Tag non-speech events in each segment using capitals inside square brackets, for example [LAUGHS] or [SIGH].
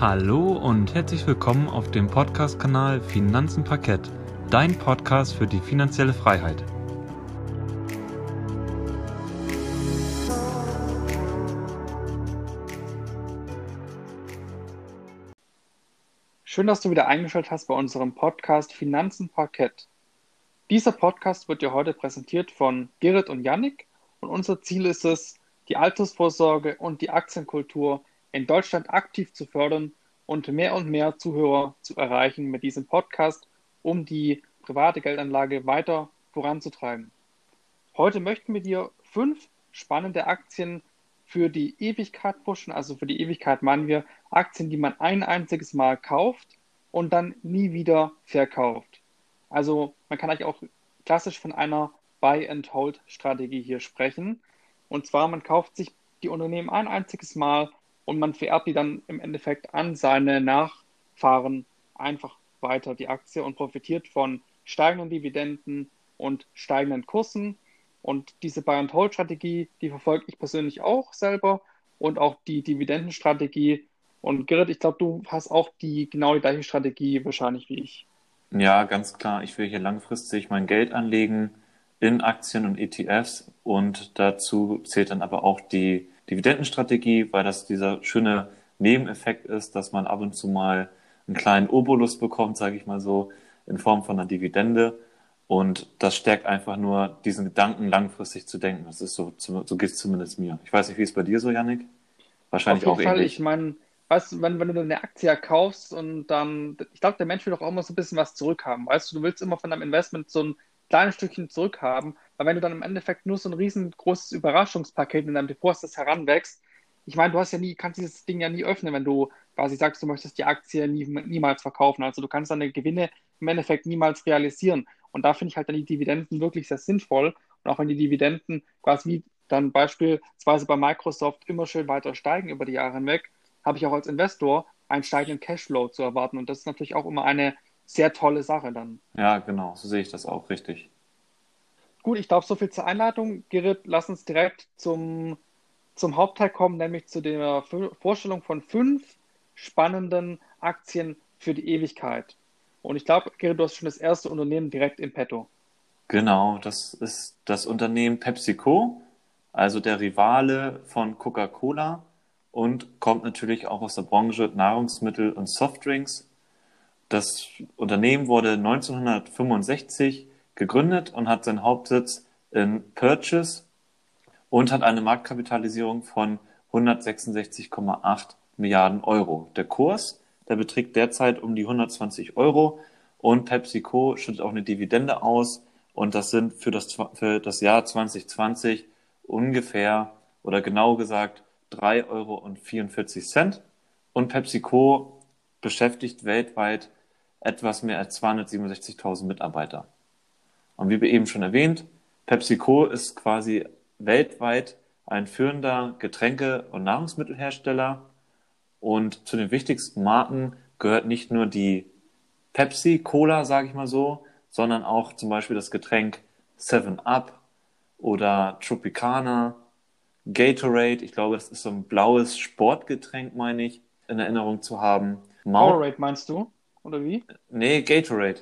Hallo und herzlich willkommen auf dem Podcast-Kanal Finanzen Parkett, dein Podcast für die finanzielle Freiheit. Schön, dass du wieder eingeschaltet hast bei unserem Podcast Finanzen Parkett. Dieser Podcast wird dir heute präsentiert von Gerrit und Yannick und unser Ziel ist es, die Altersvorsorge und die Aktienkultur in Deutschland aktiv zu fördern und mehr und mehr Zuhörer zu erreichen mit diesem Podcast, um die private Geldanlage weiter voranzutreiben. Heute möchten wir dir fünf spannende Aktien für die Ewigkeit pushen. Also für die Ewigkeit meinen wir Aktien, die man ein einziges Mal kauft und dann nie wieder verkauft. Also man kann eigentlich auch klassisch von einer Buy-and-Hold-Strategie hier sprechen. Und zwar, man kauft sich die Unternehmen ein einziges Mal und man vererbt die dann im Endeffekt an seine Nachfahren einfach weiter, die Aktie, und profitiert von steigenden Dividenden und steigenden Kursen. Und diese Buy-and-Hold-Strategie, die verfolge ich persönlich auch selber und auch die Dividendenstrategie. Und Gerrit, ich glaube, du hast auch die genau die gleiche Strategie wahrscheinlich wie ich. Ja, ganz klar. Ich will hier langfristig mein Geld anlegen in Aktien und ETFs und dazu zählt dann aber auch die Dividendenstrategie, weil das dieser schöne Nebeneffekt ist, dass man ab und zu mal einen kleinen Obolus bekommt, sage ich mal so, in Form von einer Dividende. Und das stärkt einfach nur diesen Gedanken, langfristig zu denken. Das ist so, so geht es zumindest mir. Ich weiß nicht, wie es bei dir so, Yannick? Wahrscheinlich Auf jeden auch Fall, ähnlich. Ich meine, weißt du, wenn, wenn du eine Aktie kaufst und dann, ich glaube, der Mensch will doch auch immer so ein bisschen was zurückhaben. Weißt du, du willst immer von deinem Investment so ein kleines Stückchen zurückhaben, weil wenn du dann im Endeffekt nur so ein riesengroßes Überraschungspaket in deinem Depot hast, das heranwächst, ich meine, du hast ja nie, kannst dieses Ding ja nie öffnen, wenn du quasi sagst, du möchtest die Aktie nie, niemals verkaufen. Also du kannst deine Gewinne im Endeffekt niemals realisieren. Und da finde ich halt dann die Dividenden wirklich sehr sinnvoll. Und auch wenn die Dividenden quasi wie dann beispielsweise bei Microsoft immer schön weiter steigen über die Jahre hinweg, habe ich auch als Investor einen steigenden Cashflow zu erwarten. Und das ist natürlich auch immer eine sehr tolle Sache dann. Ja, genau, so sehe ich das auch richtig. Gut, ich glaube, so viel zur Einleitung. Gerrit, lass uns direkt zum, zum Hauptteil kommen, nämlich zu der Vorstellung von fünf spannenden Aktien für die Ewigkeit. Und ich glaube, Gerrit, du hast schon das erste Unternehmen direkt im Petto. Genau, das ist das Unternehmen PepsiCo, also der Rivale von Coca-Cola und kommt natürlich auch aus der Branche Nahrungsmittel und Softdrinks das Unternehmen wurde 1965 gegründet und hat seinen Hauptsitz in Purchase und hat eine Marktkapitalisierung von 166,8 Milliarden Euro. Der Kurs, der beträgt derzeit um die 120 Euro und PepsiCo schüttet auch eine Dividende aus und das sind für das, für das Jahr 2020 ungefähr oder genau gesagt 3,44 Euro. Und PepsiCo beschäftigt weltweit etwas mehr als 267.000 Mitarbeiter. Und wie eben schon erwähnt, PepsiCo ist quasi weltweit ein führender Getränke- und Nahrungsmittelhersteller. Und zu den wichtigsten Marken gehört nicht nur die Pepsi Cola, sage ich mal so, sondern auch zum Beispiel das Getränk 7 Up oder Tropicana, Gatorade. Ich glaube, das ist so ein blaues Sportgetränk, meine ich, in Erinnerung zu haben. Powerade meinst du? Oder wie? Nee, Gatorade.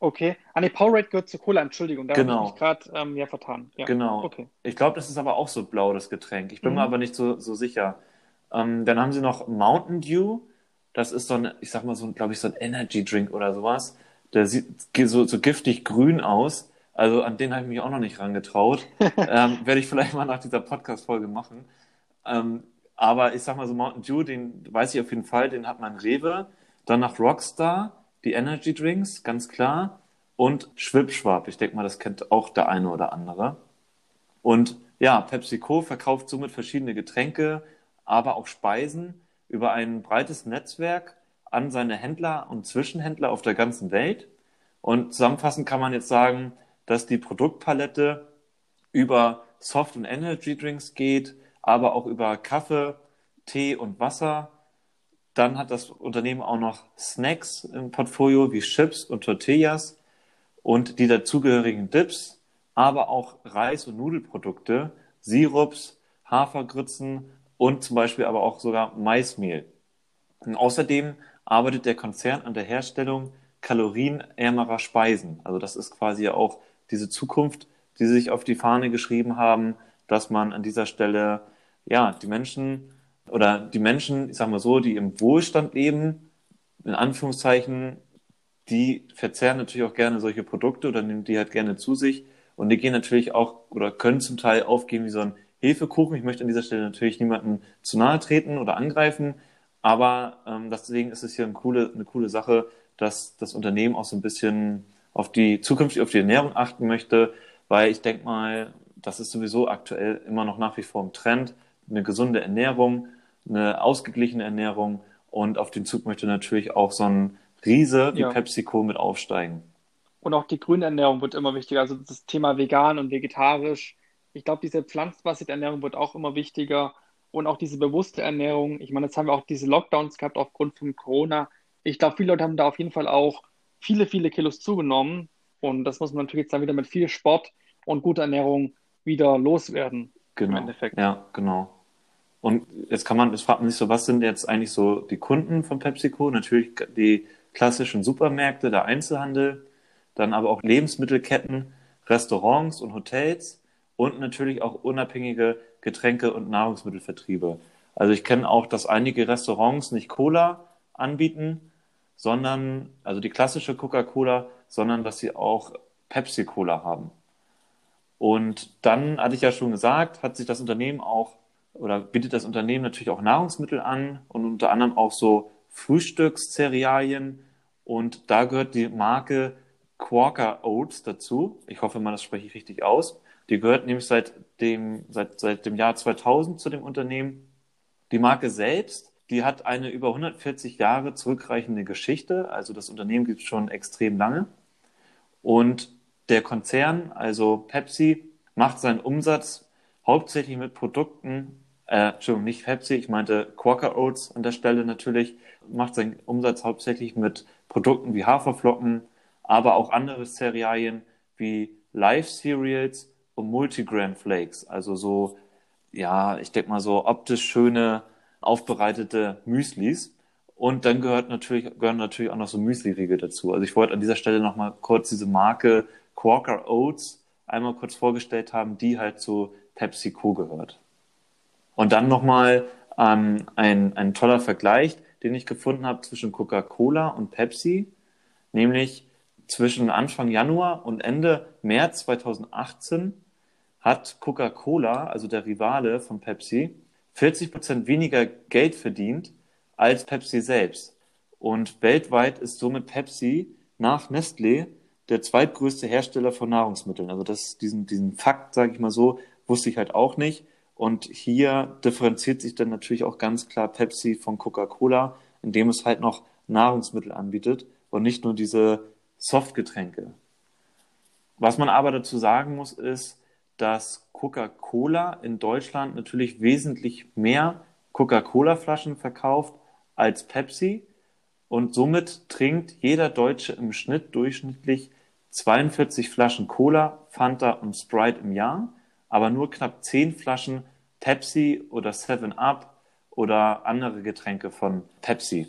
Okay. Ah, nee, Powerade gehört zu Cola, Entschuldigung. Da genau. habe ich mich gerade ähm, ja vertan. Ja. Genau. Okay. Ich glaube, das ist aber auch so blau, das Getränk. Ich bin mhm. mir aber nicht so, so sicher. Ähm, dann haben sie noch Mountain Dew. Das ist so ein, ich sag mal, so, glaube ich, so ein Energy Drink oder sowas. Der sieht so, so giftig grün aus. Also an den habe ich mich auch noch nicht rangetraut. [LAUGHS] ähm, Werde ich vielleicht mal nach dieser Podcast-Folge machen. Ähm, aber ich sag mal so, Mountain Dew, den weiß ich auf jeden Fall, den hat man Rewe. Dann nach Rockstar, die Energy Drinks, ganz klar. Und Schwipschwab, ich denke mal, das kennt auch der eine oder andere. Und ja, PepsiCo verkauft somit verschiedene Getränke, aber auch Speisen über ein breites Netzwerk an seine Händler und Zwischenhändler auf der ganzen Welt. Und zusammenfassend kann man jetzt sagen, dass die Produktpalette über Soft- und Energy Drinks geht, aber auch über Kaffee, Tee und Wasser dann hat das Unternehmen auch noch Snacks im Portfolio wie Chips und Tortillas und die dazugehörigen Dips, aber auch Reis- und Nudelprodukte, Sirups, Hafergrützen und zum Beispiel aber auch sogar Maismehl. Und außerdem arbeitet der Konzern an der Herstellung kalorienärmerer Speisen. Also das ist quasi auch diese Zukunft, die sie sich auf die Fahne geschrieben haben, dass man an dieser Stelle ja die Menschen oder die Menschen, ich sag mal so, die im Wohlstand leben, in Anführungszeichen, die verzehren natürlich auch gerne solche Produkte oder nehmen die halt gerne zu sich. Und die gehen natürlich auch oder können zum Teil aufgehen wie so ein Hefekuchen. Ich möchte an dieser Stelle natürlich niemanden zu nahe treten oder angreifen, aber ähm, deswegen ist es hier eine coole, eine coole Sache, dass das Unternehmen auch so ein bisschen auf die zukünftig auf die Ernährung achten möchte, weil ich denke mal, das ist sowieso aktuell immer noch nach wie vor im Trend, eine gesunde Ernährung, eine ausgeglichene Ernährung und auf den Zug möchte natürlich auch so ein Riese wie ja. PepsiCo mit aufsteigen. Und auch die grüne Ernährung wird immer wichtiger. Also das Thema vegan und vegetarisch. Ich glaube, diese pflanzenbasierte Ernährung wird auch immer wichtiger. Und auch diese bewusste Ernährung. Ich meine, jetzt haben wir auch diese Lockdowns gehabt aufgrund von Corona. Ich glaube, viele Leute haben da auf jeden Fall auch viele, viele Kilos zugenommen. Und das muss man natürlich jetzt dann wieder mit viel Sport und guter Ernährung wieder loswerden. Genau. Im Endeffekt. Ja, genau. Und jetzt kann man, jetzt fragt man sich so, was sind jetzt eigentlich so die Kunden von PepsiCo? Natürlich die klassischen Supermärkte, der Einzelhandel, dann aber auch Lebensmittelketten, Restaurants und Hotels und natürlich auch unabhängige Getränke- und Nahrungsmittelvertriebe. Also ich kenne auch, dass einige Restaurants nicht Cola anbieten, sondern, also die klassische Coca-Cola, sondern dass sie auch Pepsi-Cola haben. Und dann hatte ich ja schon gesagt, hat sich das Unternehmen auch oder bietet das Unternehmen natürlich auch Nahrungsmittel an und unter anderem auch so Frühstückscerealien. Und da gehört die Marke Quaker Oats dazu. Ich hoffe mal, das spreche ich richtig aus. Die gehört nämlich seit dem, seit, seit dem Jahr 2000 zu dem Unternehmen. Die Marke selbst, die hat eine über 140 Jahre zurückreichende Geschichte. Also das Unternehmen gibt es schon extrem lange. Und der Konzern, also Pepsi, macht seinen Umsatz hauptsächlich mit Produkten, äh, Entschuldigung, nicht Pepsi, ich meinte Quaker Oats an der Stelle natürlich, macht seinen Umsatz hauptsächlich mit Produkten wie Haferflocken, aber auch andere Cerealien wie Live Cereals und Multigrain Flakes, also so, ja, ich denke mal so optisch schöne, aufbereitete Müslis. Und dann gehört natürlich, gehören natürlich auch noch so Müsli-Riegel dazu. Also ich wollte an dieser Stelle nochmal kurz diese Marke Quaker Oats einmal kurz vorgestellt haben, die halt zu PepsiCo gehört. Und dann nochmal ähm, ein, ein toller Vergleich, den ich gefunden habe zwischen Coca-Cola und Pepsi, nämlich zwischen Anfang Januar und Ende März 2018 hat Coca-Cola, also der Rivale von Pepsi, 40 Prozent weniger Geld verdient als Pepsi selbst. Und weltweit ist somit Pepsi nach Nestlé der zweitgrößte Hersteller von Nahrungsmitteln. Also das, diesen, diesen Fakt, sage ich mal so, wusste ich halt auch nicht. Und hier differenziert sich dann natürlich auch ganz klar Pepsi von Coca-Cola, indem es halt noch Nahrungsmittel anbietet und nicht nur diese Softgetränke. Was man aber dazu sagen muss, ist, dass Coca-Cola in Deutschland natürlich wesentlich mehr Coca-Cola-Flaschen verkauft als Pepsi und somit trinkt jeder Deutsche im Schnitt durchschnittlich 42 Flaschen Cola, Fanta und Sprite im Jahr aber nur knapp zehn Flaschen Pepsi oder Seven Up oder andere Getränke von Pepsi.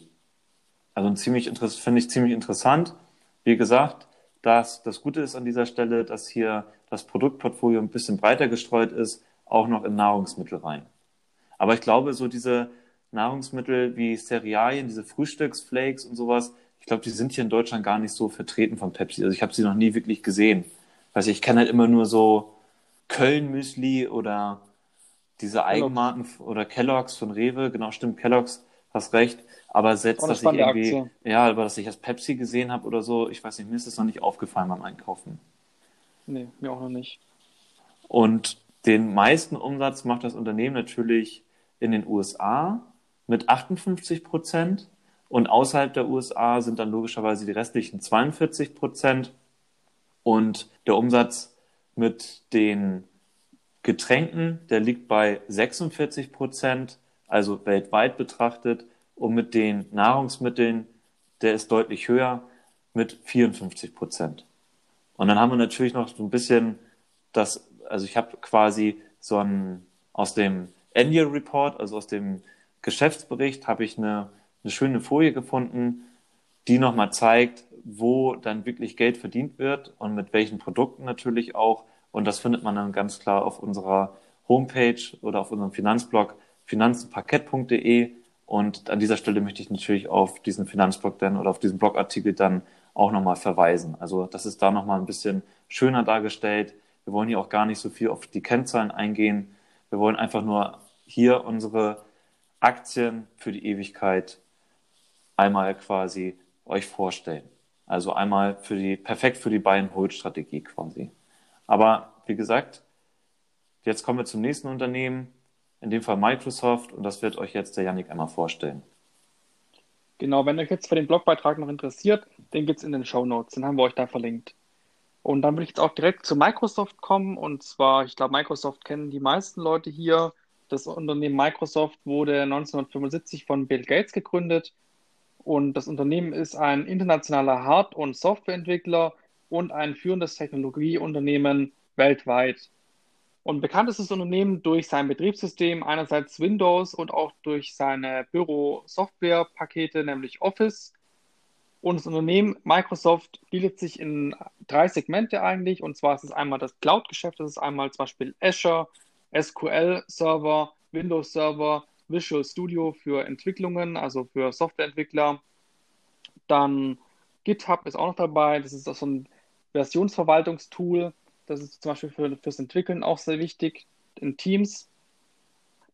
Also ziemlich finde ich ziemlich interessant. Wie gesagt, dass das Gute ist an dieser Stelle, dass hier das Produktportfolio ein bisschen breiter gestreut ist, auch noch in Nahrungsmittel rein. Aber ich glaube, so diese Nahrungsmittel wie Cerealien, diese Frühstücksflakes und sowas, ich glaube, die sind hier in Deutschland gar nicht so vertreten von Pepsi. Also ich habe sie noch nie wirklich gesehen. Also ich kenne halt immer nur so Köln-Müsli oder diese Eigenmarken oder Kellogg's von Rewe, genau stimmt, Kellogg's, hast recht, aber selbst, dass ich irgendwie, Aktie. ja, aber dass ich das Pepsi gesehen habe oder so, ich weiß nicht, mir ist das noch nicht aufgefallen beim Einkaufen. Nee, mir auch noch nicht. Und den meisten Umsatz macht das Unternehmen natürlich in den USA mit 58 Prozent und außerhalb der USA sind dann logischerweise die restlichen 42 Prozent und der Umsatz mit den Getränken, der liegt bei 46 Prozent, also weltweit betrachtet, und mit den Nahrungsmitteln, der ist deutlich höher mit 54 Prozent. Und dann haben wir natürlich noch so ein bisschen das, also ich habe quasi so ein, aus dem Annual Report, also aus dem Geschäftsbericht, habe ich eine eine schöne Folie gefunden, die nochmal zeigt, wo dann wirklich Geld verdient wird und mit welchen Produkten natürlich auch. Und das findet man dann ganz klar auf unserer Homepage oder auf unserem Finanzblog finanzenparkett.de. Und an dieser Stelle möchte ich natürlich auf diesen Finanzblog dann oder auf diesen Blogartikel dann auch nochmal verweisen. Also das ist da nochmal ein bisschen schöner dargestellt. Wir wollen hier auch gar nicht so viel auf die Kennzahlen eingehen. Wir wollen einfach nur hier unsere Aktien für die Ewigkeit einmal quasi euch vorstellen. Also einmal für die, perfekt für die Buy-and-Hold-Strategie quasi. Aber wie gesagt, jetzt kommen wir zum nächsten Unternehmen, in dem Fall Microsoft, und das wird euch jetzt der Yannick einmal vorstellen. Genau, wenn euch jetzt für den Blogbeitrag noch interessiert, den gibt es in den Show Notes, den haben wir euch da verlinkt. Und dann will ich jetzt auch direkt zu Microsoft kommen. Und zwar, ich glaube, Microsoft kennen die meisten Leute hier. Das Unternehmen Microsoft wurde 1975 von Bill Gates gegründet. Und das Unternehmen ist ein internationaler Hard- und Softwareentwickler und ein führendes Technologieunternehmen weltweit. Und bekannt ist das Unternehmen durch sein Betriebssystem, einerseits Windows und auch durch seine Büro-Software-Pakete, nämlich Office. Und das Unternehmen Microsoft gliedert sich in drei Segmente eigentlich. Und zwar ist es einmal das Cloud-Geschäft, das ist einmal zum Beispiel Azure, SQL-Server, Windows-Server, Visual Studio für Entwicklungen, also für Softwareentwickler. Dann GitHub ist auch noch dabei. Das ist auch so ein Versionsverwaltungstool. Das ist zum Beispiel für, fürs Entwickeln auch sehr wichtig in Teams.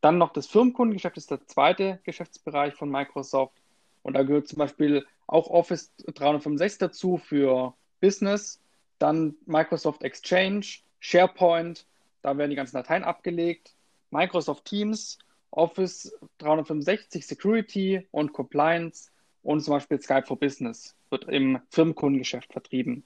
Dann noch das Firmenkundengeschäft ist der zweite Geschäftsbereich von Microsoft. Und da gehört zum Beispiel auch Office 365 dazu für Business. Dann Microsoft Exchange, SharePoint, da werden die ganzen Dateien abgelegt. Microsoft Teams, Office 365 Security und Compliance und zum Beispiel Skype for Business wird im Firmenkundengeschäft vertrieben.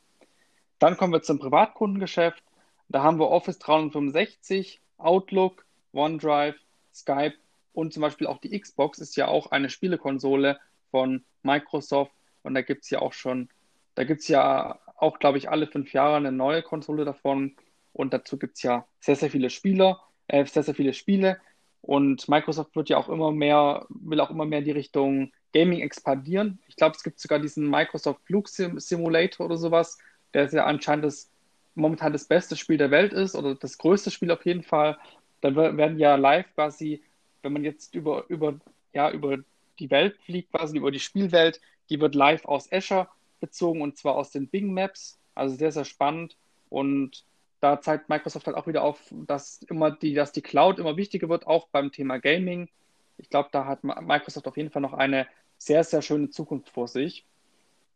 Dann kommen wir zum Privatkundengeschäft. Da haben wir Office 365, Outlook, OneDrive, Skype und zum Beispiel auch die Xbox ist ja auch eine Spielekonsole von Microsoft und da gibt es ja auch schon, da gibt es ja auch, glaube ich, alle fünf Jahre eine neue Konsole davon und dazu gibt es ja sehr, sehr viele Spieler, äh, sehr, sehr viele Spiele und Microsoft wird ja auch immer mehr, will auch immer mehr in die Richtung Gaming expandieren. Ich glaube, es gibt sogar diesen Microsoft Flug Simulator oder sowas, der ja anscheinend das, momentan das beste Spiel der Welt ist oder das größte Spiel auf jeden Fall. Dann werden ja live quasi, wenn man jetzt über, über, ja, über die Welt fliegt, quasi über die Spielwelt, die wird live aus Azure bezogen und zwar aus den Bing Maps. Also sehr, sehr spannend. Und da zeigt Microsoft halt auch wieder auf, dass immer die, dass die Cloud immer wichtiger wird, auch beim Thema Gaming. Ich glaube, da hat Microsoft auf jeden Fall noch eine sehr, sehr schöne Zukunft vor sich.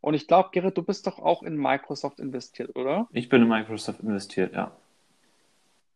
Und ich glaube, Gerrit, du bist doch auch in Microsoft investiert, oder? Ich bin in Microsoft investiert, ja.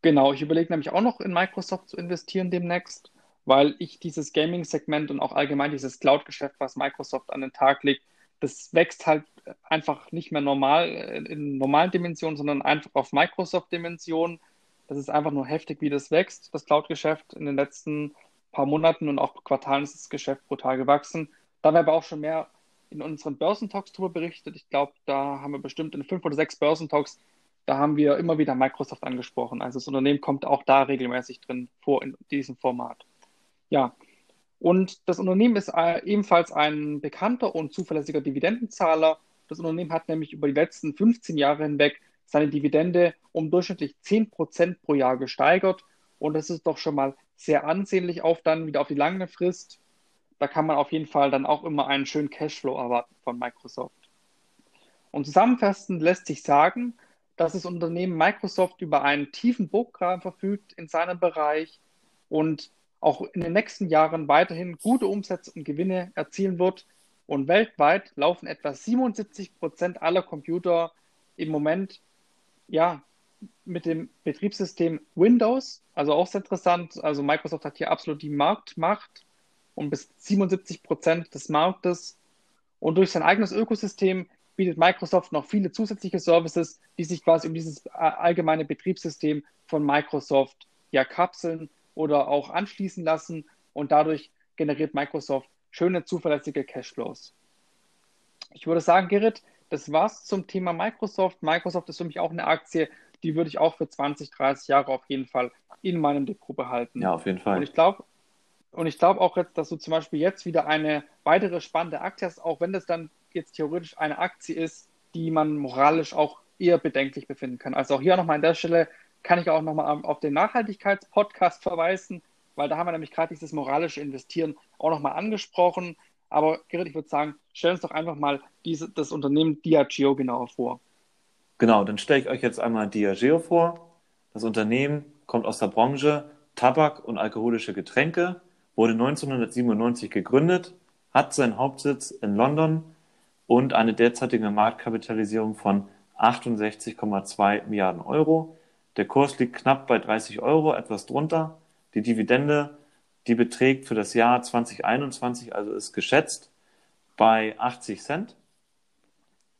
Genau, ich überlege nämlich auch noch in Microsoft zu investieren demnächst, weil ich dieses Gaming-Segment und auch allgemein dieses Cloud-Geschäft, was Microsoft an den Tag legt, das wächst halt einfach nicht mehr normal äh, in normalen Dimensionen, sondern einfach auf Microsoft-Dimensionen. Das ist einfach nur heftig, wie das wächst, das Cloud-Geschäft. In den letzten paar Monaten und auch Quartalen ist das Geschäft brutal gewachsen. Da wir aber auch schon mehr in unseren Börsentalks darüber berichtet. Ich glaube, da haben wir bestimmt in fünf oder sechs Börsentalks, da haben wir immer wieder Microsoft angesprochen. Also das Unternehmen kommt auch da regelmäßig drin vor in diesem Format. Ja, und das Unternehmen ist äh, ebenfalls ein bekannter und zuverlässiger Dividendenzahler. Das Unternehmen hat nämlich über die letzten 15 Jahre hinweg seine Dividende um durchschnittlich 10 Prozent pro Jahr gesteigert. Und das ist doch schon mal sehr ansehnlich auf dann wieder auf die lange Frist. Da kann man auf jeden Fall dann auch immer einen schönen Cashflow erwarten von Microsoft. Und zusammenfassend lässt sich sagen, dass das Unternehmen Microsoft über einen tiefen Burggraben verfügt in seinem Bereich und auch in den nächsten Jahren weiterhin gute Umsätze und Gewinne erzielen wird. Und weltweit laufen etwa 77 Prozent aller Computer im Moment ja, mit dem Betriebssystem Windows. Also auch sehr interessant. Also Microsoft hat hier absolut die Marktmacht und bis 77 Prozent des Marktes. Und durch sein eigenes Ökosystem bietet Microsoft noch viele zusätzliche Services, die sich quasi um dieses allgemeine Betriebssystem von Microsoft ja kapseln oder auch anschließen lassen und dadurch generiert Microsoft schöne, zuverlässige Cashflows. Ich würde sagen, Gerrit, das war's zum Thema Microsoft. Microsoft ist für mich auch eine Aktie, die würde ich auch für 20, 30 Jahre auf jeden Fall in meinem Depot behalten. Ja, auf jeden Fall. Und ich glaube, Und ich glaube auch jetzt, dass du zum Beispiel jetzt wieder eine weitere spannende Aktie hast, auch wenn das dann jetzt theoretisch eine Aktie ist, die man moralisch auch eher bedenklich befinden kann. Also auch hier nochmal an der Stelle kann ich auch nochmal auf den Nachhaltigkeitspodcast verweisen, weil da haben wir nämlich gerade dieses moralische Investieren auch nochmal angesprochen. Aber Gerrit, ich würde sagen, stell uns doch einfach mal diese, das Unternehmen Diageo genauer vor. Genau, dann stelle ich euch jetzt einmal Diageo vor. Das Unternehmen kommt aus der Branche Tabak und alkoholische Getränke, wurde 1997 gegründet, hat seinen Hauptsitz in London und eine derzeitige Marktkapitalisierung von 68,2 Milliarden Euro. Der Kurs liegt knapp bei 30 Euro, etwas drunter. Die Dividende, die beträgt für das Jahr 2021, also ist geschätzt, bei 80 Cent.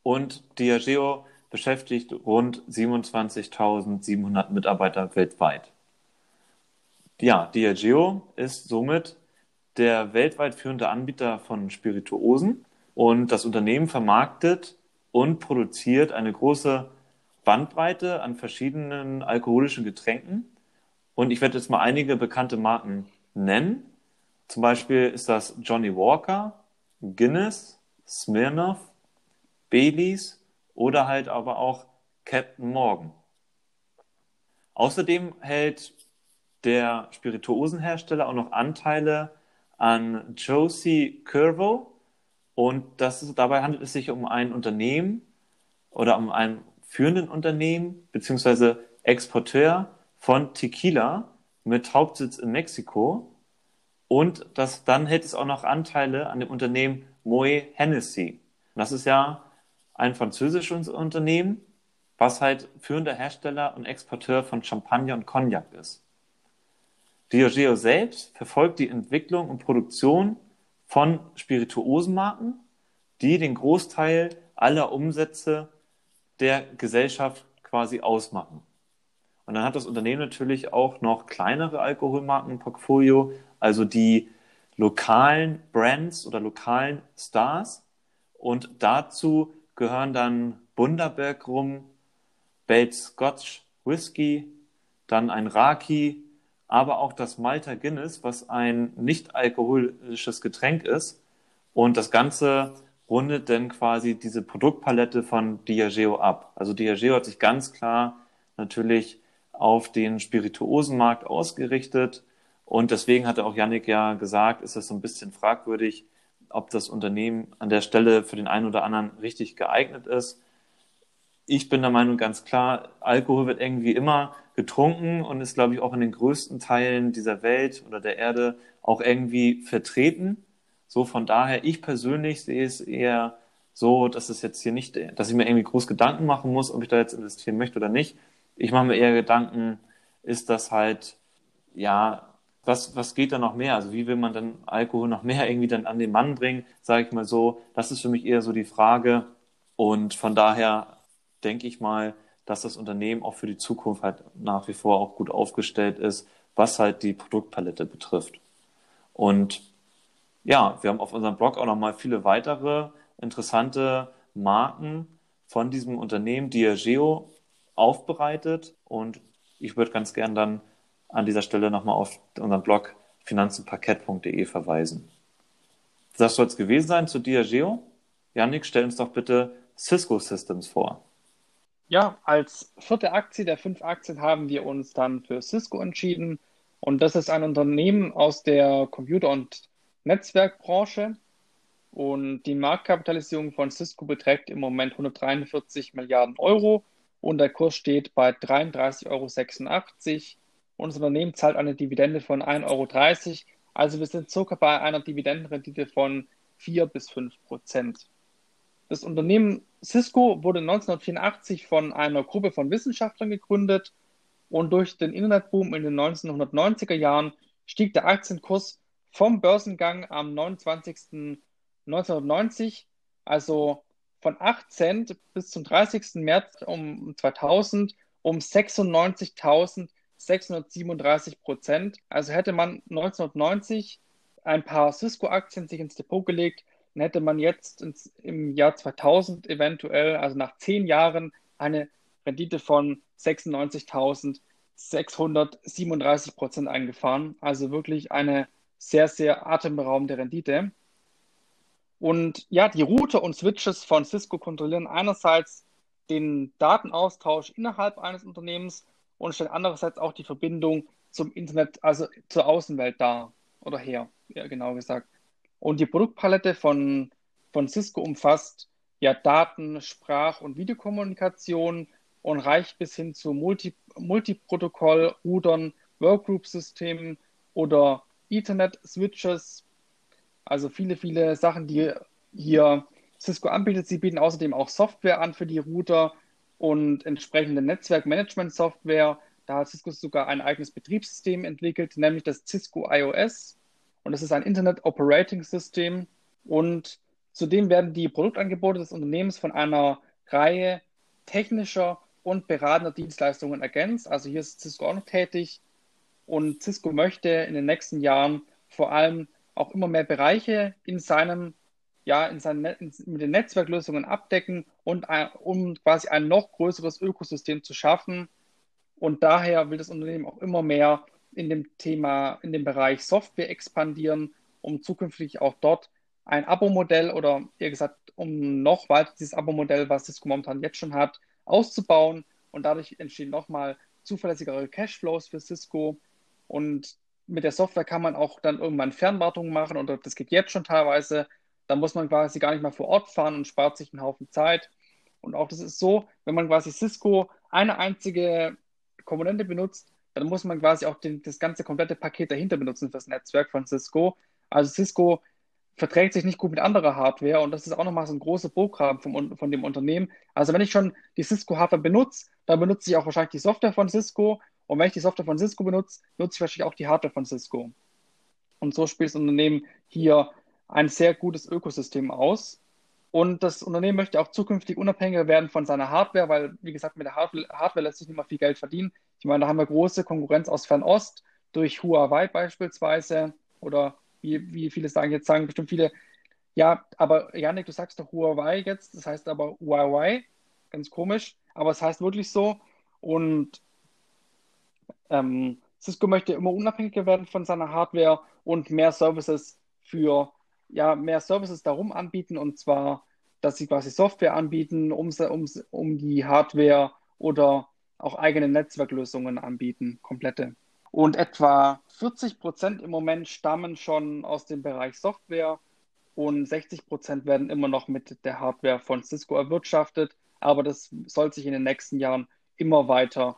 Und Diageo beschäftigt rund 27.700 Mitarbeiter weltweit. Ja, Diageo ist somit der weltweit führende Anbieter von Spirituosen und das Unternehmen vermarktet und produziert eine große Bandbreite an verschiedenen alkoholischen Getränken. Und ich werde jetzt mal einige bekannte Marken nennen. Zum Beispiel ist das Johnny Walker, Guinness, Smirnoff, Baileys oder halt aber auch Captain Morgan. Außerdem hält der Spirituosenhersteller auch noch Anteile an Josie Curvo, und das dabei handelt es sich um ein Unternehmen oder um einen führenden Unternehmen beziehungsweise Exporteur von Tequila mit Hauptsitz in Mexiko. Und das, dann hält es auch noch Anteile an dem Unternehmen Moe Hennessy. Das ist ja ein französisches Unternehmen, was halt führender Hersteller und Exporteur von Champagner und Cognac ist. Diageo selbst verfolgt die Entwicklung und Produktion von Spirituosenmarken, die den Großteil aller Umsätze der Gesellschaft quasi ausmachen. Und dann hat das Unternehmen natürlich auch noch kleinere Alkoholmarken im Portfolio, also die lokalen Brands oder lokalen Stars. Und dazu gehören dann Bundaberg rum, Belt Scotch Whisky, dann ein Raki, aber auch das Malta Guinness, was ein nicht alkoholisches Getränk ist. Und das Ganze rundet dann quasi diese Produktpalette von Diageo ab. Also Diageo hat sich ganz klar natürlich auf den Spirituosenmarkt ausgerichtet. Und deswegen hatte auch Yannick ja gesagt, ist es so ein bisschen fragwürdig, ob das Unternehmen an der Stelle für den einen oder anderen richtig geeignet ist. Ich bin der Meinung ganz klar, Alkohol wird irgendwie immer getrunken und ist, glaube ich, auch in den größten Teilen dieser Welt oder der Erde auch irgendwie vertreten. So von daher, ich persönlich sehe es eher so, dass es jetzt hier nicht, dass ich mir irgendwie groß Gedanken machen muss, ob ich da jetzt investieren möchte oder nicht. Ich mache mir eher Gedanken, ist das halt, ja, was, was geht da noch mehr? Also wie will man dann Alkohol noch mehr irgendwie dann an den Mann bringen, sage ich mal so. Das ist für mich eher so die Frage. Und von daher denke ich mal, dass das Unternehmen auch für die Zukunft halt nach wie vor auch gut aufgestellt ist, was halt die Produktpalette betrifft. Und ja, wir haben auf unserem Blog auch nochmal viele weitere interessante Marken von diesem Unternehmen Diageo aufbereitet und ich würde ganz gern dann an dieser Stelle nochmal auf unseren Blog finanzenparkett.de verweisen. Das soll es gewesen sein zu Diageo. Janik, stell uns doch bitte Cisco Systems vor. Ja, als vierte Aktie der fünf Aktien haben wir uns dann für Cisco entschieden. Und das ist ein Unternehmen aus der Computer- und Netzwerkbranche. Und die Marktkapitalisierung von Cisco beträgt im Moment 143 Milliarden Euro und der Kurs steht bei 33,86 Euro. Und das Unternehmen zahlt eine Dividende von 1,30 Euro. Also wir sind circa bei einer Dividendenrendite von 4 bis 5 Prozent. Das Unternehmen Cisco wurde 1984 von einer Gruppe von Wissenschaftlern gegründet und durch den Internetboom in den 1990er Jahren stieg der Aktienkurs vom Börsengang am 29.1990, also von 8 Cent bis zum 30. März um 2000 um 96.637 Prozent. Also hätte man 1990 ein paar Cisco-Aktien sich ins Depot gelegt, dann hätte man jetzt ins, im Jahr 2000 eventuell, also nach zehn Jahren, eine Rendite von 96.637 Prozent eingefahren. Also wirklich eine sehr, sehr atemberaubende Rendite. Und ja, die Router und Switches von Cisco kontrollieren einerseits den Datenaustausch innerhalb eines Unternehmens und stellen andererseits auch die Verbindung zum Internet, also zur Außenwelt dar oder her, ja, genau gesagt. Und die Produktpalette von, von Cisco umfasst ja Daten, Sprach- und Videokommunikation und reicht bis hin zu Multi Multiprotokoll, Rudern, Workgroup-Systemen oder Ethernet-Switches. Also viele, viele Sachen, die hier Cisco anbietet. Sie bieten außerdem auch Software an für die Router und entsprechende Netzwerkmanagement-Software. Da hat Cisco sogar ein eigenes Betriebssystem entwickelt, nämlich das Cisco iOS. Und das ist ein Internet Operating System. Und zudem werden die Produktangebote des Unternehmens von einer Reihe technischer und beratender Dienstleistungen ergänzt. Also hier ist Cisco auch noch tätig. Und Cisco möchte in den nächsten Jahren vor allem auch immer mehr Bereiche in seinem ja, in seinen, in, mit den Netzwerklösungen abdecken und ein, um quasi ein noch größeres Ökosystem zu schaffen. Und daher will das Unternehmen auch immer mehr in dem Thema, in dem Bereich Software expandieren, um zukünftig auch dort ein Abo-Modell oder eher gesagt, um noch weiter dieses Abo-Modell, was Cisco momentan jetzt schon hat, auszubauen. Und dadurch entstehen nochmal zuverlässigere Cashflows für Cisco. Und mit der Software kann man auch dann irgendwann Fernwartungen machen oder das geht jetzt schon teilweise. Da muss man quasi gar nicht mehr vor Ort fahren und spart sich einen Haufen Zeit. Und auch das ist so, wenn man quasi Cisco eine einzige Komponente benutzt, dann muss man quasi auch den, das ganze komplette Paket dahinter benutzen für das Netzwerk von Cisco. Also Cisco verträgt sich nicht gut mit anderer Hardware und das ist auch nochmal so ein großer Programm vom, von dem Unternehmen. Also wenn ich schon die Cisco-Hardware benutze, dann benutze ich auch wahrscheinlich die Software von Cisco und wenn ich die Software von Cisco benutze, nutze ich wahrscheinlich auch die Hardware von Cisco. Und so spielt das Unternehmen hier ein sehr gutes Ökosystem aus. Und das Unternehmen möchte auch zukünftig unabhängiger werden von seiner Hardware, weil, wie gesagt, mit der Hardware lässt sich nicht mehr viel Geld verdienen. Ich meine, da haben wir große Konkurrenz aus Fernost durch Huawei beispielsweise oder wie, wie viele sagen jetzt, sagen bestimmt viele, ja, aber Janik, du sagst doch Huawei jetzt, das heißt aber Huawei, ganz komisch, aber es heißt wirklich so. Und ähm, Cisco möchte immer unabhängiger werden von seiner Hardware und mehr Services für ja mehr Services darum anbieten und zwar, dass sie quasi Software anbieten, um, um, um die Hardware oder auch eigene Netzwerklösungen anbieten, komplette. Und etwa 40 Prozent im Moment stammen schon aus dem Bereich Software und 60 Prozent werden immer noch mit der Hardware von Cisco erwirtschaftet. Aber das soll sich in den nächsten Jahren immer weiter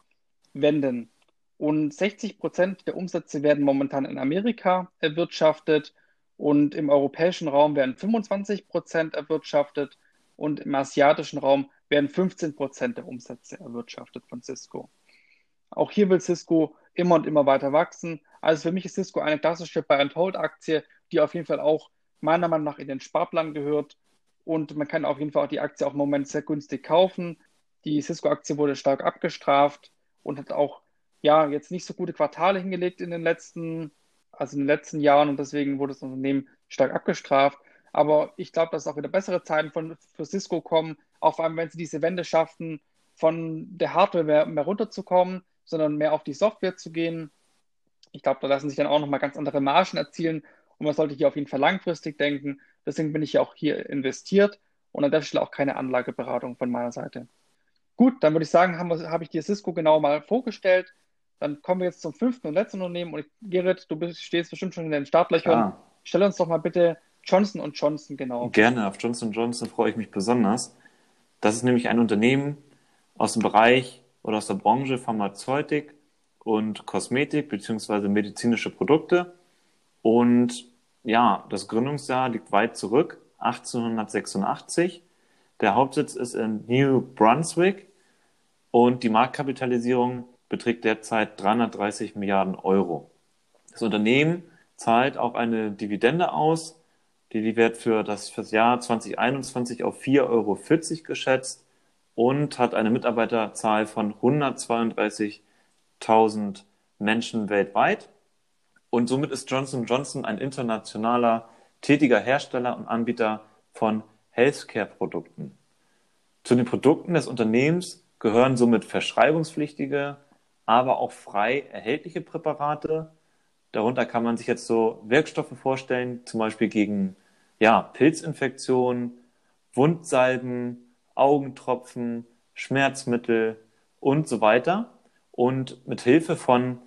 wenden. Und 60 Prozent der Umsätze werden momentan in Amerika erwirtschaftet und im europäischen Raum werden 25 Prozent erwirtschaftet und im asiatischen Raum werden 15 Prozent der Umsätze erwirtschaftet von Cisco. Auch hier will Cisco immer und immer weiter wachsen. Also für mich ist Cisco eine klassische Buy-and-Hold-Aktie, die auf jeden Fall auch meiner Meinung nach in den Sparplan gehört. Und man kann auf jeden Fall auch die Aktie auch im Moment sehr günstig kaufen. Die Cisco-Aktie wurde stark abgestraft und hat auch ja jetzt nicht so gute Quartale hingelegt in den letzten also in den letzten Jahren und deswegen wurde das Unternehmen stark abgestraft. Aber ich glaube, dass auch wieder bessere Zeiten von, für Cisco kommen, auch vor allem, wenn sie diese Wende schaffen, von der Hardware mehr, mehr runterzukommen, sondern mehr auf die Software zu gehen. Ich glaube, da lassen sich dann auch nochmal ganz andere Margen erzielen und man sollte hier auf jeden Fall langfristig denken. Deswegen bin ich ja auch hier investiert und an der Stelle auch keine Anlageberatung von meiner Seite. Gut, dann würde ich sagen, habe hab ich dir Cisco genau mal vorgestellt. Dann kommen wir jetzt zum fünften und letzten Unternehmen. Und Gerrit, du bist, stehst bestimmt schon in den Startlöchern. Ah. Stell uns doch mal bitte Johnson Johnson genau. Gerne, auf Johnson Johnson freue ich mich besonders. Das ist nämlich ein Unternehmen aus dem Bereich oder aus der Branche Pharmazeutik und Kosmetik bzw. medizinische Produkte. Und ja, das Gründungsjahr liegt weit zurück, 1886. Der Hauptsitz ist in New Brunswick und die Marktkapitalisierung beträgt derzeit 330 Milliarden Euro. Das Unternehmen zahlt auch eine Dividende aus, die die Wert für das, für das Jahr 2021 auf 4,40 Euro geschätzt und hat eine Mitarbeiterzahl von 132.000 Menschen weltweit. Und somit ist Johnson Johnson ein internationaler tätiger Hersteller und Anbieter von Healthcare-Produkten. Zu den Produkten des Unternehmens gehören somit verschreibungspflichtige aber auch frei erhältliche Präparate Darunter kann man sich jetzt so Wirkstoffe vorstellen, zum Beispiel gegen ja, Pilzinfektionen, Wundsalben, Augentropfen, Schmerzmittel und so weiter. Und mit Hilfe von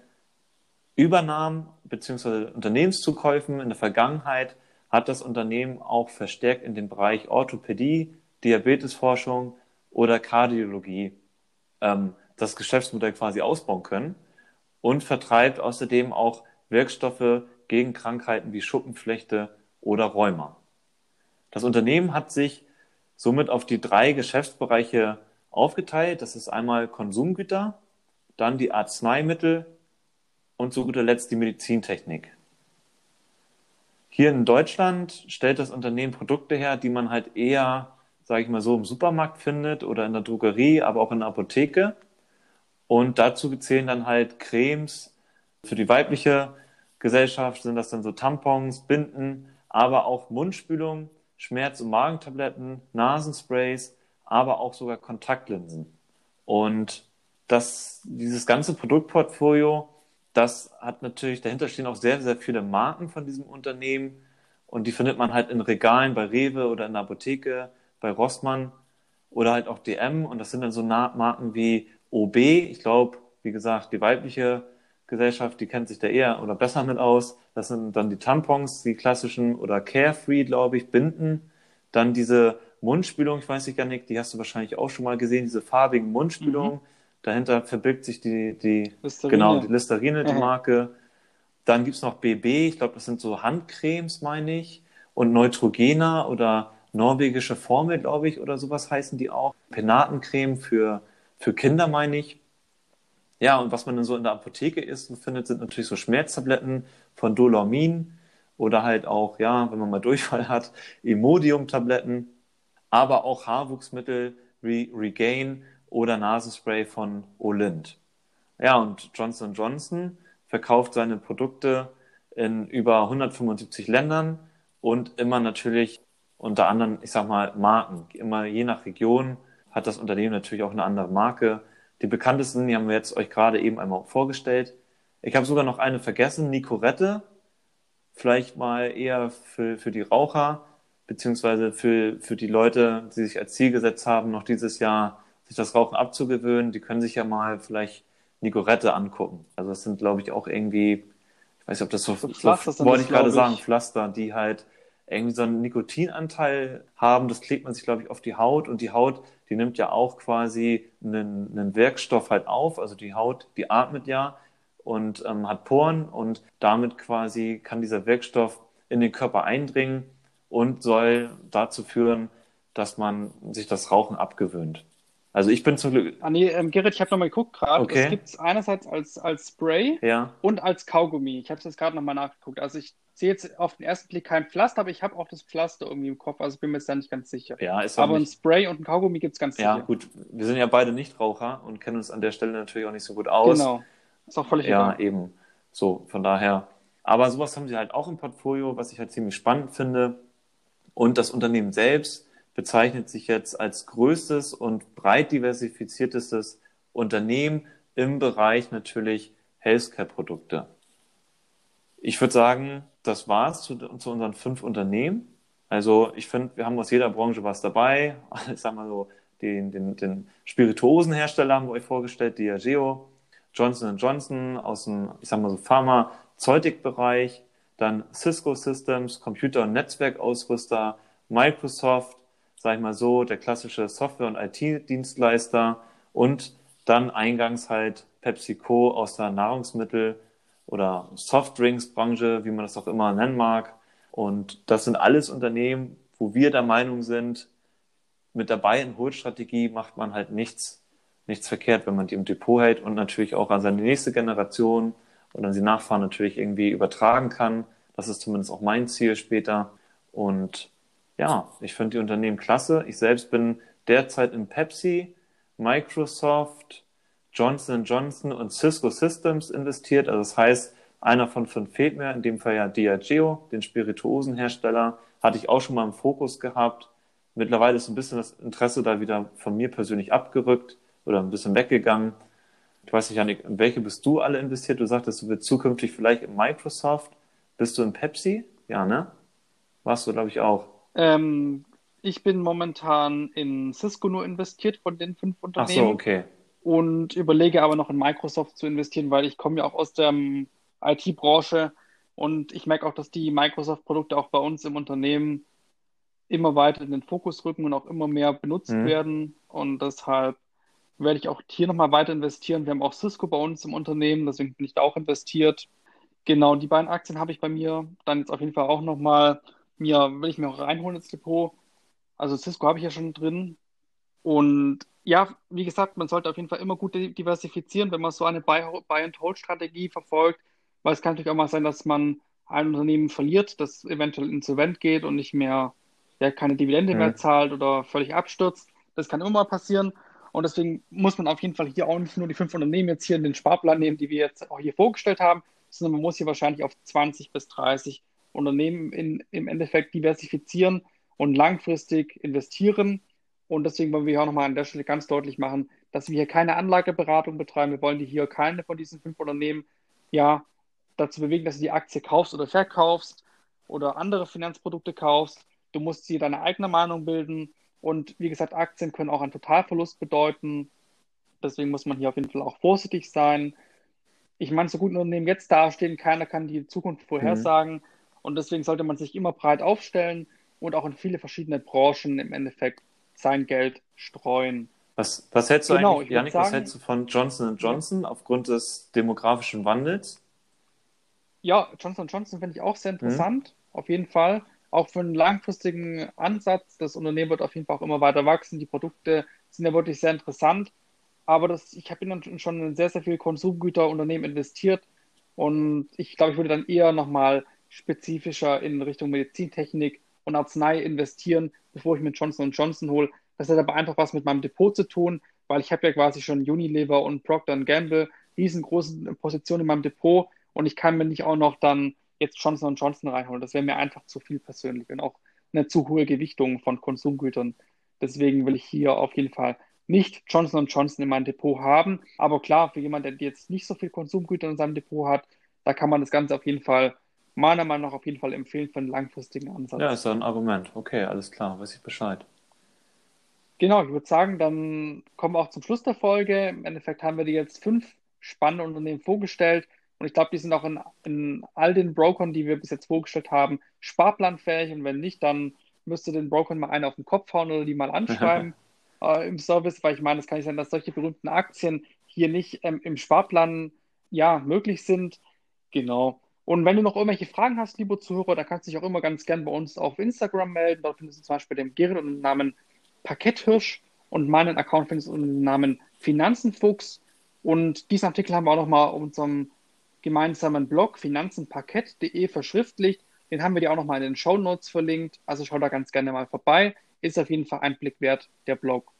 Übernahmen bzw. Unternehmenszukäufen in der Vergangenheit hat das Unternehmen auch verstärkt in dem Bereich Orthopädie, Diabetesforschung oder Kardiologie ähm, das Geschäftsmodell quasi ausbauen können und vertreibt außerdem auch Wirkstoffe gegen Krankheiten wie Schuppenflechte oder Rheuma. Das Unternehmen hat sich somit auf die drei Geschäftsbereiche aufgeteilt. Das ist einmal Konsumgüter, dann die Arzneimittel und zu guter Letzt die Medizintechnik. Hier in Deutschland stellt das Unternehmen Produkte her, die man halt eher, sage ich mal so, im Supermarkt findet oder in der Drogerie, aber auch in der Apotheke. Und dazu zählen dann halt Cremes für die weibliche Gesellschaft, sind das dann so Tampons, Binden, aber auch Mundspülung, Schmerz- und Magentabletten, Nasensprays, aber auch sogar Kontaktlinsen. Und das, dieses ganze Produktportfolio, das hat natürlich, dahinter stehen auch sehr, sehr viele Marken von diesem Unternehmen. Und die findet man halt in Regalen bei Rewe oder in der Apotheke, bei Rossmann oder halt auch DM. Und das sind dann so Marken wie OB. Ich glaube, wie gesagt, die weibliche Gesellschaft, die kennt sich da eher oder besser mit aus. Das sind dann die Tampons, die klassischen oder Carefree, glaube ich, Binden. Dann diese Mundspülung, ich weiß nicht, Janik, die hast du wahrscheinlich auch schon mal gesehen, diese farbigen Mundspülungen. Mhm. Dahinter verbirgt sich die, die Listerine. genau, die Listerine, die Marke. Dann gibt's noch BB, ich glaube, das sind so Handcremes, meine ich. Und Neutrogena oder norwegische Formel, glaube ich, oder sowas heißen die auch. Penatencreme für, für Kinder, meine ich. Ja, und was man dann so in der Apotheke ist und findet, sind natürlich so Schmerztabletten von Dolomin oder halt auch, ja, wenn man mal Durchfall hat, Imodium-Tabletten, aber auch Haarwuchsmittel wie Regain oder Nasenspray von Olind. Ja, und Johnson Johnson verkauft seine Produkte in über 175 Ländern und immer natürlich unter anderem, ich sag mal, Marken. Immer je nach Region hat das Unternehmen natürlich auch eine andere Marke. Die bekanntesten, die haben wir jetzt euch gerade eben einmal vorgestellt. Ich habe sogar noch eine vergessen, Nicorette. Vielleicht mal eher für, für die Raucher, beziehungsweise für, für die Leute, die sich als Ziel gesetzt haben, noch dieses Jahr sich das Rauchen abzugewöhnen. Die können sich ja mal vielleicht Nicorette angucken. Also das sind, glaube ich, auch irgendwie, ich weiß nicht, ob das so, so, so wollte ich gerade sagen, Pflaster, die halt irgendwie so einen Nikotinanteil haben. Das klebt man sich, glaube ich, auf die Haut und die Haut, die nimmt ja auch quasi einen, einen Wirkstoff halt auf. Also die Haut, die atmet ja und ähm, hat Poren und damit quasi kann dieser Wirkstoff in den Körper eindringen und soll dazu führen, dass man sich das Rauchen abgewöhnt. Also ich bin zum Glück. Ah nee, ähm, Gerrit, ich habe nochmal geguckt gerade. Okay. Es gibt es einerseits als, als Spray ja. und als Kaugummi. Ich habe es jetzt gerade nochmal nachgeguckt. Also ich sehe jetzt auf den ersten Blick kein Pflaster, aber ich habe auch das Pflaster irgendwie im Kopf. Also ich bin mir jetzt da nicht ganz sicher. Ja, ist aber nicht... ein Spray und ein Kaugummi gibt es ganz sicher. Ja, gut. Wir sind ja beide Nichtraucher und kennen uns an der Stelle natürlich auch nicht so gut aus. Genau. Ist auch völlig Ja, egal. eben. So, von daher. Aber sowas haben sie halt auch im Portfolio, was ich halt ziemlich spannend finde. Und das Unternehmen selbst bezeichnet sich jetzt als größtes und breit diversifiziertestes Unternehmen im Bereich natürlich Healthcare-Produkte. Ich würde sagen, das war's zu, zu unseren fünf Unternehmen. Also ich finde, wir haben aus jeder Branche was dabei. [LAUGHS] Ich sag mal so, den, den, den Spirituosenhersteller haben wir euch vorgestellt, Diageo, Johnson Johnson aus dem, ich sag mal so, Pharmazeutikbereich, dann Cisco Systems, Computer- und Netzwerkausrüster, Microsoft, sag ich mal so, der klassische Software- und IT-Dienstleister und dann eingangs halt PepsiCo aus der Nahrungsmittel- oder Softdrinks-Branche, wie man das auch immer nennen mag. Und das sind alles Unternehmen, wo wir der Meinung sind, mit der Buy-and-Hold-Strategie macht man halt nichts, nichts verkehrt, wenn man die im Depot hält und natürlich auch an seine nächste Generation und an die Nachfahren natürlich irgendwie übertragen kann. Das ist zumindest auch mein Ziel später. Und ja, ich finde die Unternehmen klasse. Ich selbst bin derzeit in Pepsi, Microsoft, Johnson Johnson und Cisco Systems investiert. Also das heißt, einer von fünf fehlt mir, in dem Fall ja Diageo, den Spirituosenhersteller, hatte ich auch schon mal im Fokus gehabt. Mittlerweile ist ein bisschen das Interesse da wieder von mir persönlich abgerückt oder ein bisschen weggegangen. Ich weiß nicht, Janik, in welche bist du alle investiert? Du sagtest, du wirst zukünftig vielleicht in Microsoft. Bist du in Pepsi? Ja, ne? Warst du, glaube ich, auch. Ähm, ich bin momentan in Cisco nur investiert von den fünf Unternehmen. Ach so, okay. Und überlege aber noch in Microsoft zu investieren, weil ich komme ja auch aus der IT-Branche und ich merke auch, dass die Microsoft-Produkte auch bei uns im Unternehmen immer weiter in den Fokus rücken und auch immer mehr benutzt mhm. werden. Und deshalb werde ich auch hier nochmal weiter investieren. Wir haben auch Cisco bei uns im Unternehmen, deswegen bin ich da auch investiert. Genau, die beiden Aktien habe ich bei mir dann jetzt auf jeden Fall auch nochmal, mir will ich mir auch reinholen ins Depot. Also Cisco habe ich ja schon drin. Und ja, wie gesagt, man sollte auf jeden Fall immer gut diversifizieren, wenn man so eine Buy-and-Hold-Strategie verfolgt, weil es kann natürlich auch mal sein, dass man ein Unternehmen verliert, das eventuell insolvent geht und nicht mehr, ja, keine Dividende mhm. mehr zahlt oder völlig abstürzt. Das kann immer mal passieren. Und deswegen muss man auf jeden Fall hier auch nicht nur die fünf Unternehmen jetzt hier in den Sparplan nehmen, die wir jetzt auch hier vorgestellt haben, sondern man muss hier wahrscheinlich auf 20 bis 30 Unternehmen in, im Endeffekt diversifizieren und langfristig investieren. Und deswegen wollen wir hier auch nochmal an der Stelle ganz deutlich machen, dass wir hier keine Anlageberatung betreiben. Wir wollen hier keine von diesen fünf Unternehmen ja dazu bewegen, dass du die Aktie kaufst oder verkaufst oder andere Finanzprodukte kaufst. Du musst dir deine eigene Meinung bilden. Und wie gesagt, Aktien können auch einen Totalverlust bedeuten. Deswegen muss man hier auf jeden Fall auch vorsichtig sein. Ich meine, so gut ein Unternehmen jetzt dastehen, keiner kann die Zukunft vorhersagen. Mhm. Und deswegen sollte man sich immer breit aufstellen und auch in viele verschiedene Branchen im Endeffekt sein Geld streuen. Was, was hältst du genau, eigentlich, Janik, sagen, was hältst du von Johnson Johnson aufgrund des demografischen Wandels? Ja, Johnson Johnson finde ich auch sehr interessant, mhm. auf jeden Fall. Auch für einen langfristigen Ansatz. Das Unternehmen wird auf jeden Fall auch immer weiter wachsen. Die Produkte sind ja wirklich sehr interessant. Aber das, ich habe schon in sehr, sehr viel Konsumgüterunternehmen investiert. Und ich glaube, ich würde dann eher nochmal spezifischer in Richtung Medizintechnik und Arznei investieren, bevor ich mir Johnson Johnson hole. Das hat aber einfach was mit meinem Depot zu tun, weil ich habe ja quasi schon Unilever und Procter Gamble riesengroße Positionen in meinem Depot und ich kann mir nicht auch noch dann jetzt Johnson Johnson reinholen. Das wäre mir einfach zu viel persönlich und auch eine zu hohe Gewichtung von Konsumgütern. Deswegen will ich hier auf jeden Fall nicht Johnson Johnson in meinem Depot haben. Aber klar, für jemanden, der jetzt nicht so viel Konsumgüter in seinem Depot hat, da kann man das Ganze auf jeden Fall, meiner Meinung nach, auf jeden Fall empfehlen für einen langfristigen Ansatz. Ja, ist ja ein Argument. Okay, alles klar, weiß ich Bescheid. Genau, ich würde sagen, dann kommen wir auch zum Schluss der Folge. Im Endeffekt haben wir dir jetzt fünf spannende Unternehmen vorgestellt. Und ich glaube, die sind auch in, in all den Brokern, die wir bis jetzt vorgestellt haben, sparplanfähig. Und wenn nicht, dann müsste den Brokern mal einen auf den Kopf hauen oder die mal anschreiben [LAUGHS] äh, im Service, weil ich meine, es kann nicht sein, dass solche berühmten Aktien hier nicht ähm, im Sparplan ja, möglich sind. Genau. Und wenn du noch irgendwelche Fragen hast, lieber Zuhörer, dann kannst du dich auch immer ganz gern bei uns auf Instagram melden. Dort findest du zum Beispiel den Gerrit unter dem Namen Parketthirsch und meinen Account findest du unter dem Namen Finanzenfuchs. Und diesen Artikel haben wir auch nochmal auf unserem gemeinsamen Blog finanzenparkett.de verschriftlicht. Den haben wir dir auch nochmal in den Show Notes verlinkt. Also schau da ganz gerne mal vorbei. Ist auf jeden Fall ein Blick wert, der Blog.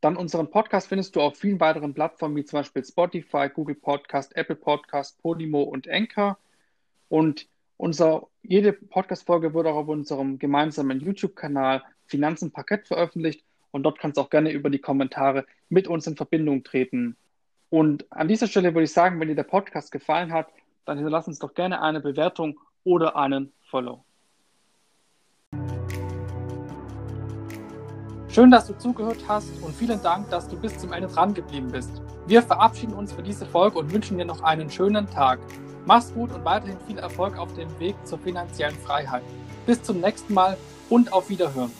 Dann unseren Podcast findest du auf vielen weiteren Plattformen wie zum Beispiel Spotify, Google Podcast, Apple Podcast, Podimo und Anchor. Und unser, jede Podcast-Folge wird auch auf unserem gemeinsamen YouTube-Kanal Finanzenparkett veröffentlicht. Und dort kannst du auch gerne über die Kommentare mit uns in Verbindung treten. Und an dieser Stelle würde ich sagen, wenn dir der Podcast gefallen hat, dann hinterlass uns doch gerne eine Bewertung oder einen Follow. Schön, dass du zugehört hast und vielen Dank, dass du bis zum Ende dran geblieben bist. Wir verabschieden uns für diese Folge und wünschen dir noch einen schönen Tag. Mach's gut und weiterhin viel Erfolg auf dem Weg zur finanziellen Freiheit. Bis zum nächsten Mal und auf Wiederhören.